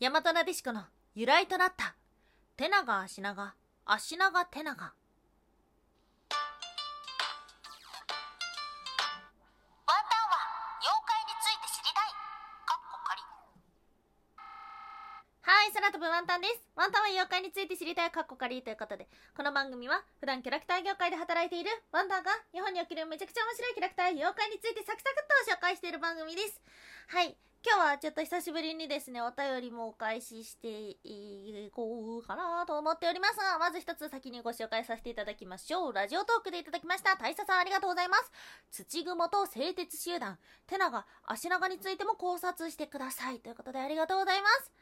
大和なでしこの由来となった。手長足長。足長手長。ワンタンは妖怪について知りたい。かっこ仮。はい空飛ぶワンタンです。ワンタンは妖怪について知りたい。カッコカリということでこの番組は普段キャラクター業界で働いているワンタンが日本におけるめちゃくちゃ面白いキャラクター妖怪についてサクサクっと紹介している番組です。はい今日はちょっと久しぶりにですね、お便りもお返ししていこうかなと思っておりますが、まず一つ先にご紹介させていただきましょう。ラジオトークでいただきました。大佐さんありがとうございます。土雲と製鉄集団、手長、足長についても考察してください。ということでありがとうございます。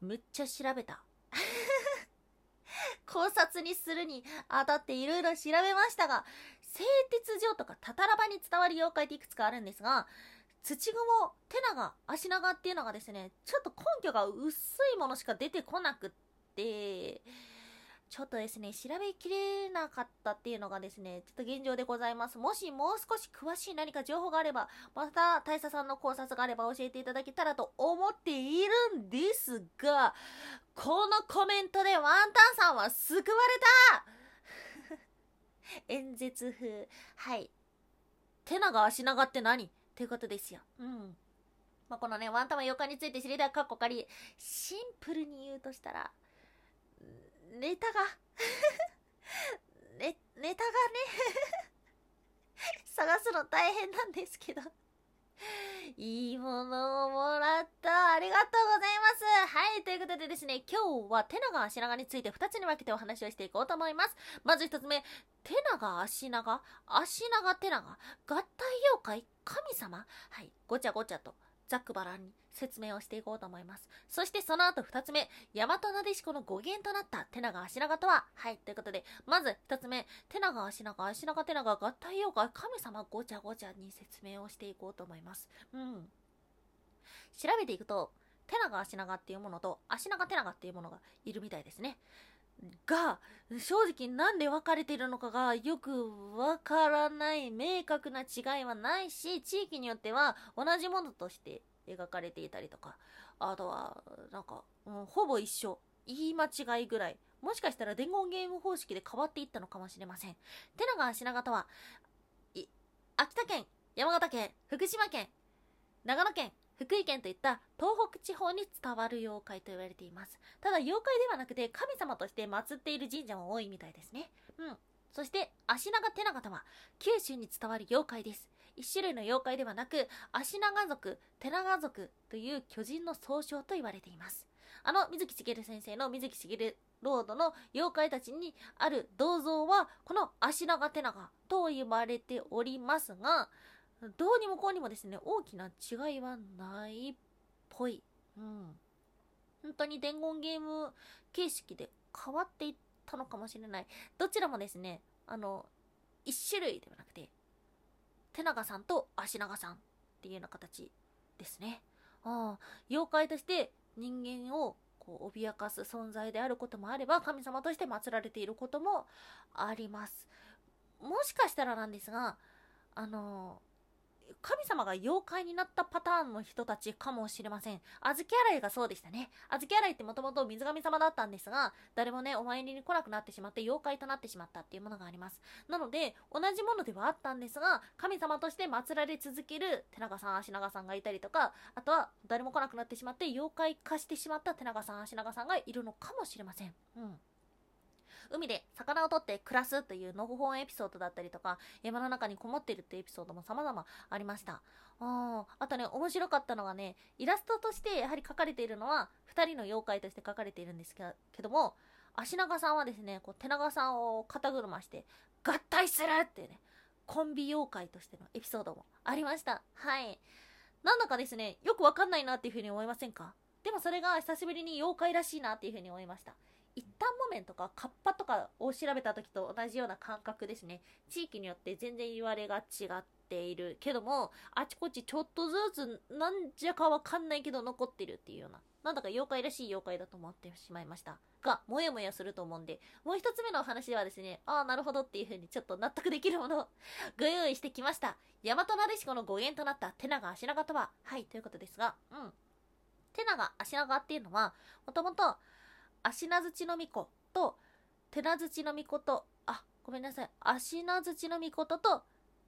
めっちゃ調べた。考察にするにあたっていろいろ調べましたが、製鉄所とかタタラバに伝わる妖怪っていくつかあるんですが、土雲、手長、足長っていうのがですね、ちょっと根拠が薄いものしか出てこなくって、ちょっとですね、調べきれなかったっていうのがですね、ちょっと現状でございます。もしもう少し詳しい何か情報があれば、また大佐さんの考察があれば教えていただけたらと思っているんですが、このコメントでワンタンさんは救われた 演説風。はい。手長足長って何？ということですよ。うん。まあ、このね、ワンタマ妖怪について知りたいかっこかり、シンプルに言うとしたら、ネタが ね、ネタがね 探すの大変なんですけどいいものをもらった。ありがとうございます。はい。ということでですね、今日は手長足長について2つに分けてお話をしていこうと思います。まず1つ目、手長足長、足長手長、合体妖怪、神様？はい。ごちゃごちゃとざっくばらんに説明をしていこうと思います。そしてその後二つ目、大和なでしこの語源となった手長足長とははい、ということで、まず二つ目、手長足長足長手長合体妖怪神様ごちゃごちゃに説明をしていこうと思います。うん。調べていくと、手長足長っていうものと足長手長っていうものがいるみたいですね。が、正直なんで分かれているのかがよくわからない、明確な違いはないし、地域によっては同じものとして描かれていたりとか、あとは、なんか、うん、ほぼ一緒。言い間違いぐらい。もしかしたら伝言ゲーム方式で変わっていったのかもしれません。手長品形は、秋田県、山形県、福島県、長野県、福井県といった東北地方に伝わる妖怪と言われています。ただ妖怪ではなくて神様として祀っている神社も多いみたいですね。うん。そして、足長手長とは九州に伝わる妖怪です。一種類の妖怪ではなく、足長族、手長族という巨人の総称と言われています。あの、水木しげる先生の水木しげるロードの妖怪たちにある銅像は、この足長手長と呼ばれておりますが、どうにもこうにもですね、大きな違いはないっぽい。うん。本当に伝言ゲーム形式で変わっていったのかもしれない。どちらもですね、あの、一種類ではなくて、手長さんと足長さんっていうような形ですね。ああ、妖怪として人間をこう脅かす存在であることもあれば、神様として祀られていることもあります。もしかしたらなんですが、あの神様が妖怪になったパターンの人たちかもしれません。小豆洗いがそうでしたね。小豆洗いってもともと水神様だったんですが、誰もね、お参りに来なくなってしまって妖怪となってしまったっていうものがあります。なので、同じものではあったんですが、神様として祀られ続ける手長さん、足長さんがいたりとか、あとは誰も来なくなってしまって妖怪化してしまった手長さん、足長さんがいるのかもしれません。うん。海で魚を取って暮らすというのほほんエピソードだったりとか、山の中にこもってるっていうエピソードも様々ありました。あとね、面白かったのがね、イラストとしてやはり描かれているのは、2人の妖怪として描かれているんですけども、足長さんはですね、こう手長さんを肩車して、合体するっていうね、コンビ妖怪としてのエピソードもありました。はい。なんだかですね、よくわかんないなっていうふうに思いませんか？でもそれが久しぶりに妖怪らしいなっていうふうに思いました。一旦木綿とかカッパとかを調べた時と同じような感覚ですね。地域によって全然言われが違っているけども、あちこちちょっとずつなんじゃかわかんないけど残ってるっていうような、なんだか妖怪らしい妖怪だと思ってしまいました。が、もやもやすると思うんで、もう一つ目のお話ではですね、ああ、なるほどっていう風にちょっと納得できるものを ご用意してきました。大和なでしこの語源となった手長足長とは、はい、ということですが、うん。手長足長っていうのはもともと足名槌の巫女と手名槌の巫女とあごめんなさい。足名槌の巫女と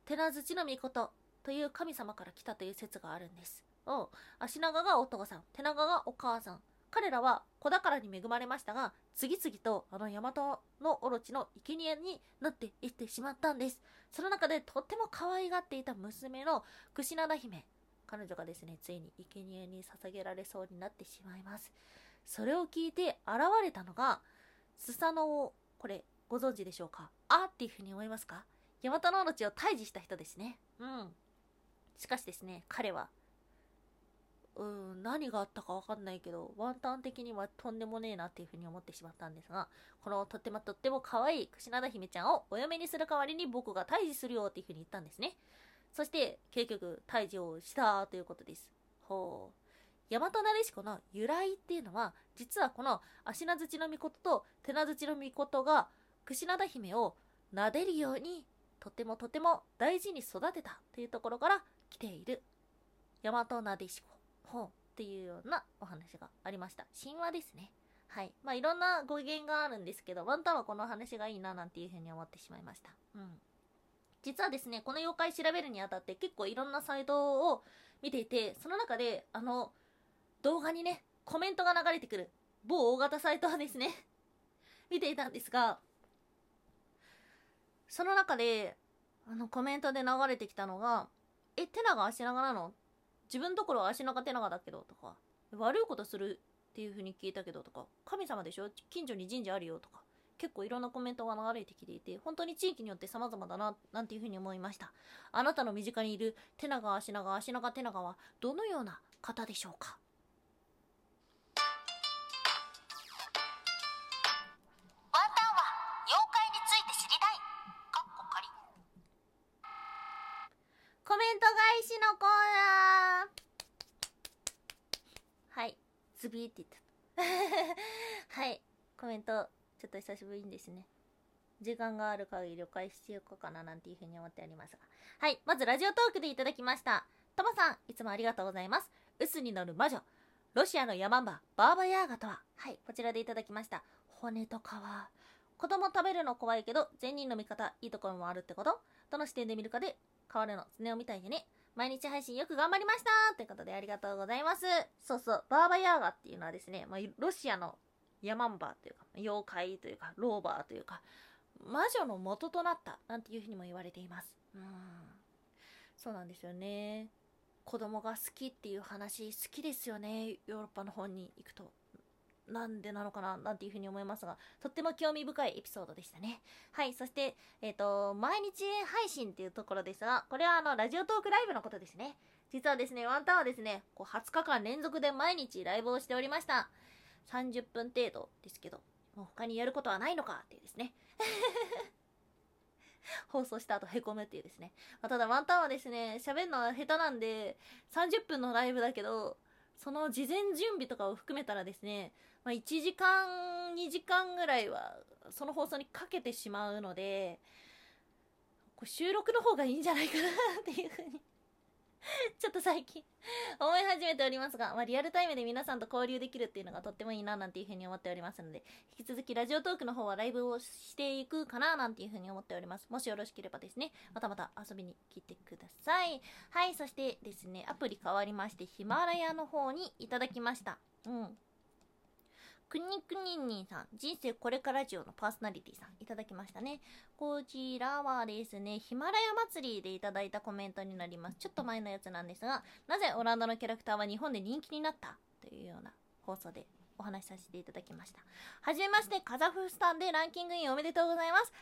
手名槌の巫女とという神様から来たという説があるんです。うん足長がお父さん手長がお母さん。彼らは子宝に恵まれましたが次々とあの大和のオロチの生贄になっていってしまったんです。その中でとっても可愛がっていた娘の櫛灘姫。彼女がですねついに生贄に捧げられそうになってしまいます。それを聞いて現れたのがスサノオこれご存知でしょうか？あっていうふうに思いますか？ヤマタノオロチを退治した人ですね。うん。しかしですね彼はうん何があったかわかんないけどワンタン的にはとんでもねえなっていうふうに思ってしまったんですがこのとってもとっても可愛い櫛灘姫ちゃんをお嫁にする代わりに僕が退治するよっていうふうに言ったんですね。そして結局退治をしたということです。ほう大和なでしこの由来っていうのは実はこの足名槌の御事と手名槌の御事が櫛灘姫を撫でるようにとてもとても大事に育てたというところから来ている。大和なでしこ。ほう。っていうようなお話がありました。神話ですね。はい。まあいろんな語源があるんですけどワンタンはこの話がいいななんていうふうに思ってしまいました。うん。実はですねこの妖怪調べるにあたって結構いろんなサイトを見ていてその中であの動画にねコメントが流れてくる。某大型サイトはですね 見ていたんですがその中であのコメントで流れてきたのが「え手長足長なの？自分ところは足長手長だけど」とか「悪いことするっていう風に聞いたけど」とか「神様でしょ？近所に神社あるよ」とか結構いろんなコメントが流れてきていて本当に地域によって様々だななんていう風に思いました。あなたの身近にいる手長足長足長手長はどのような方でしょうか？ント返しのコーナー。はい。ズビーって言った。はい。コメント。ちょっと久しぶりにですね。時間がある限り了解していこうかななんていうふうに思っておりますが。はい。まずラジオトークでいただきました。トマさんいつもありがとうございます。臼に乗る魔女。ロシアのヤマンババーバヤーガとは。はい。こちらでいただきました。骨と皮。子供食べるの怖いけど善人の味方。いいところもあるってこと。どの視点で見るかで変わるの常をみたいでね。毎日配信よく頑張りましたということでありがとうございます。そうそうバーバヤーガっていうのはですね、まあ、ロシアのヤマンバーというか妖怪というかローバーというか魔女の元となったなんていうふうにも言われています。うん。そうなんですよね。子供が好きっていう話好きですよね。ヨーロッパの方に行くと。なんでなのかななんていうふうに思いますがとっても興味深いエピソードでしたね。はいそしてえっ、と毎日配信っていうところですがこれはあのラジオトークライブのことですね。実はですねワンタンはですねこう20日間連続で毎日ライブをしておりました。30分程度ですけどもう他にやることはないのか？っていうですね。放送した後へこむっていうですね、まあ、ただワンタンはですね喋るのは下手なんで30分のライブだけどその事前準備とかを含めたらですね、まあ、1時間2時間ぐらいはその放送にかけてしまうのでこれ収録の方がいいんじゃないかなっていうふうに ちょっと最近思い始めておりますが、まあ、リアルタイムで皆さんと交流できるっていうのがとってもいいななんていうふうに思っておりますので、引き続きラジオトークの方はライブをしていくかななんていうふうに思っております。もしよろしければですね、またまた遊びに来てください。はい、そしてですね、アプリ変わりまして、ヒマラヤの方にいただきました。うん。くにくにんにんさん、人生これからラジオのパーソナリティさん、いただきましたね。こちらはですね、ヒマラヤ祭りでいただいたコメントになります。ちょっと前のやつなんですが、なぜオランダのキャラクターは日本で人気になったというような放送でお話しさせていただきました。はじめまして、カザフスタンでランキングインおめでとうございます。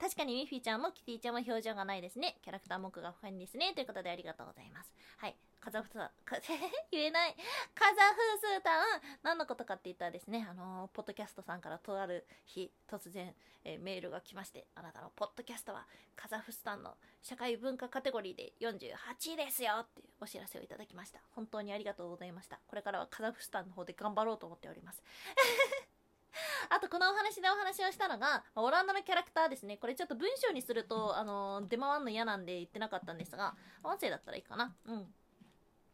確かにミッフィーちゃんもキティちゃんも表情がないですね。キャラクター目が深いんですね。ということでありがとうございます。はい。カザフスタン、言えない。カザフスタン、何のことかって言ったらですね、あのーポッドキャストさんからとある日、突然、えーメールが来まして、あなたのポッドキャストはカザフスタンの社会文化カテゴリーで48位ですよっていうお知らせをいただきました。本当にありがとうございました。これからはカザフスタンの方で頑張ろうと思っております。あとこのお話でお話をしたのが、オランダのキャラクターですね。これちょっと文章にすると、あの出回るの嫌なんで言ってなかったんですが、音声だったらいいかな。うん。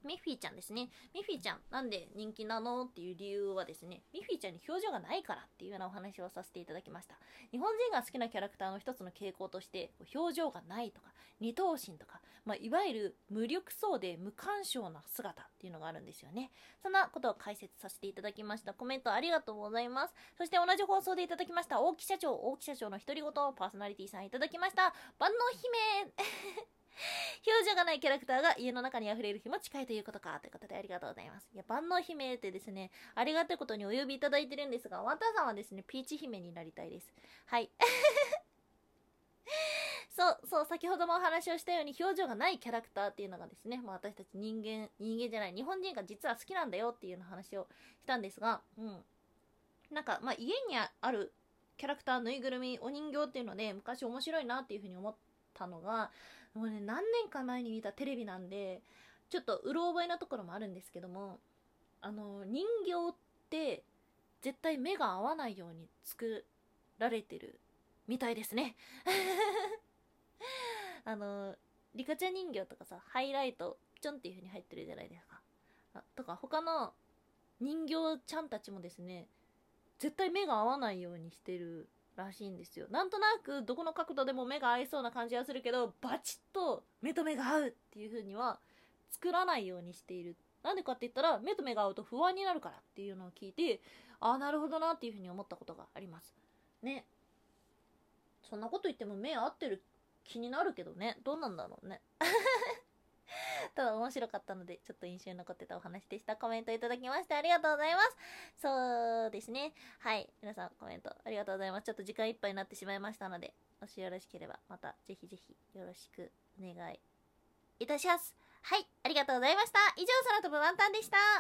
ミッフィーちゃんですね。ミッフィーちゃん、なんで人気なのっていう理由はですね、ミッフィーちゃんに表情がないからっていうようなお話をさせていただきました。日本人が好きなキャラクターの一つの傾向として、表情がないとか、二頭身とか、まあ、いわゆる無力そうで無干渉な姿っていうのがあるんですよね。そんなことを解説させていただきました。コメントありがとうございます。そして同じ放送でいただきました、大木社長、大木社長の独り言、パーソナリティさんいただきました。万能姫表情がないキャラクターが家の中に溢れる日も近いということか。ということでありがとうございます。いや、万能姫ってですね、ありがたいことにお呼びいただいてるんですが、ワンタンさんはですね、ピーチ姫になりたいです。はい。そう、そう、先ほどもお話をしたように表情がないキャラクターっていうのがですね、まあ私たち人間、人間じゃない、日本人が実は好きなんだよっていうような話をしたんですが、うん。なんか、まあ家にあるキャラクター、ぬいぐるみ、お人形っていうので、昔面白いなっていうふうに思ったのが、もうね、何年か前に見たテレビなんで、ちょっとうろ覚えなところもあるんですけども、あの、人形って、絶対目が合わないように作られてるみたいですね。あの、リカちゃん人形とかさ、ハイライト、ちょんっていう風に入ってるじゃないですか。あとか、他の人形ちゃんたちもですね、絶対目が合わないようにしてるらしいんですよ。なんとなく、どこの角度でも目が合いそうな感じはするけど、バチッと目と目が合うっていう風には作らないようにしている。なんでかって言ったら、目と目が合うと不安になるからっていうのを聞いて、ああ、なるほどなっていう風に思ったことがあります。ね。そんなこと言っても目合ってる気になるけどね。どうなんだろうね。ただ面白かったので、ちょっと印象に残ってたお話でした。コメントいただきましてありがとうございます。そうですね。はい。皆さんコメントありがとうございます。ちょっと時間いっぱいになってしまいましたので、もしよろしければ、またぜひぜひよろしくお願いいたします。はい。ありがとうございました。以上、空飛ぶワンタンでした。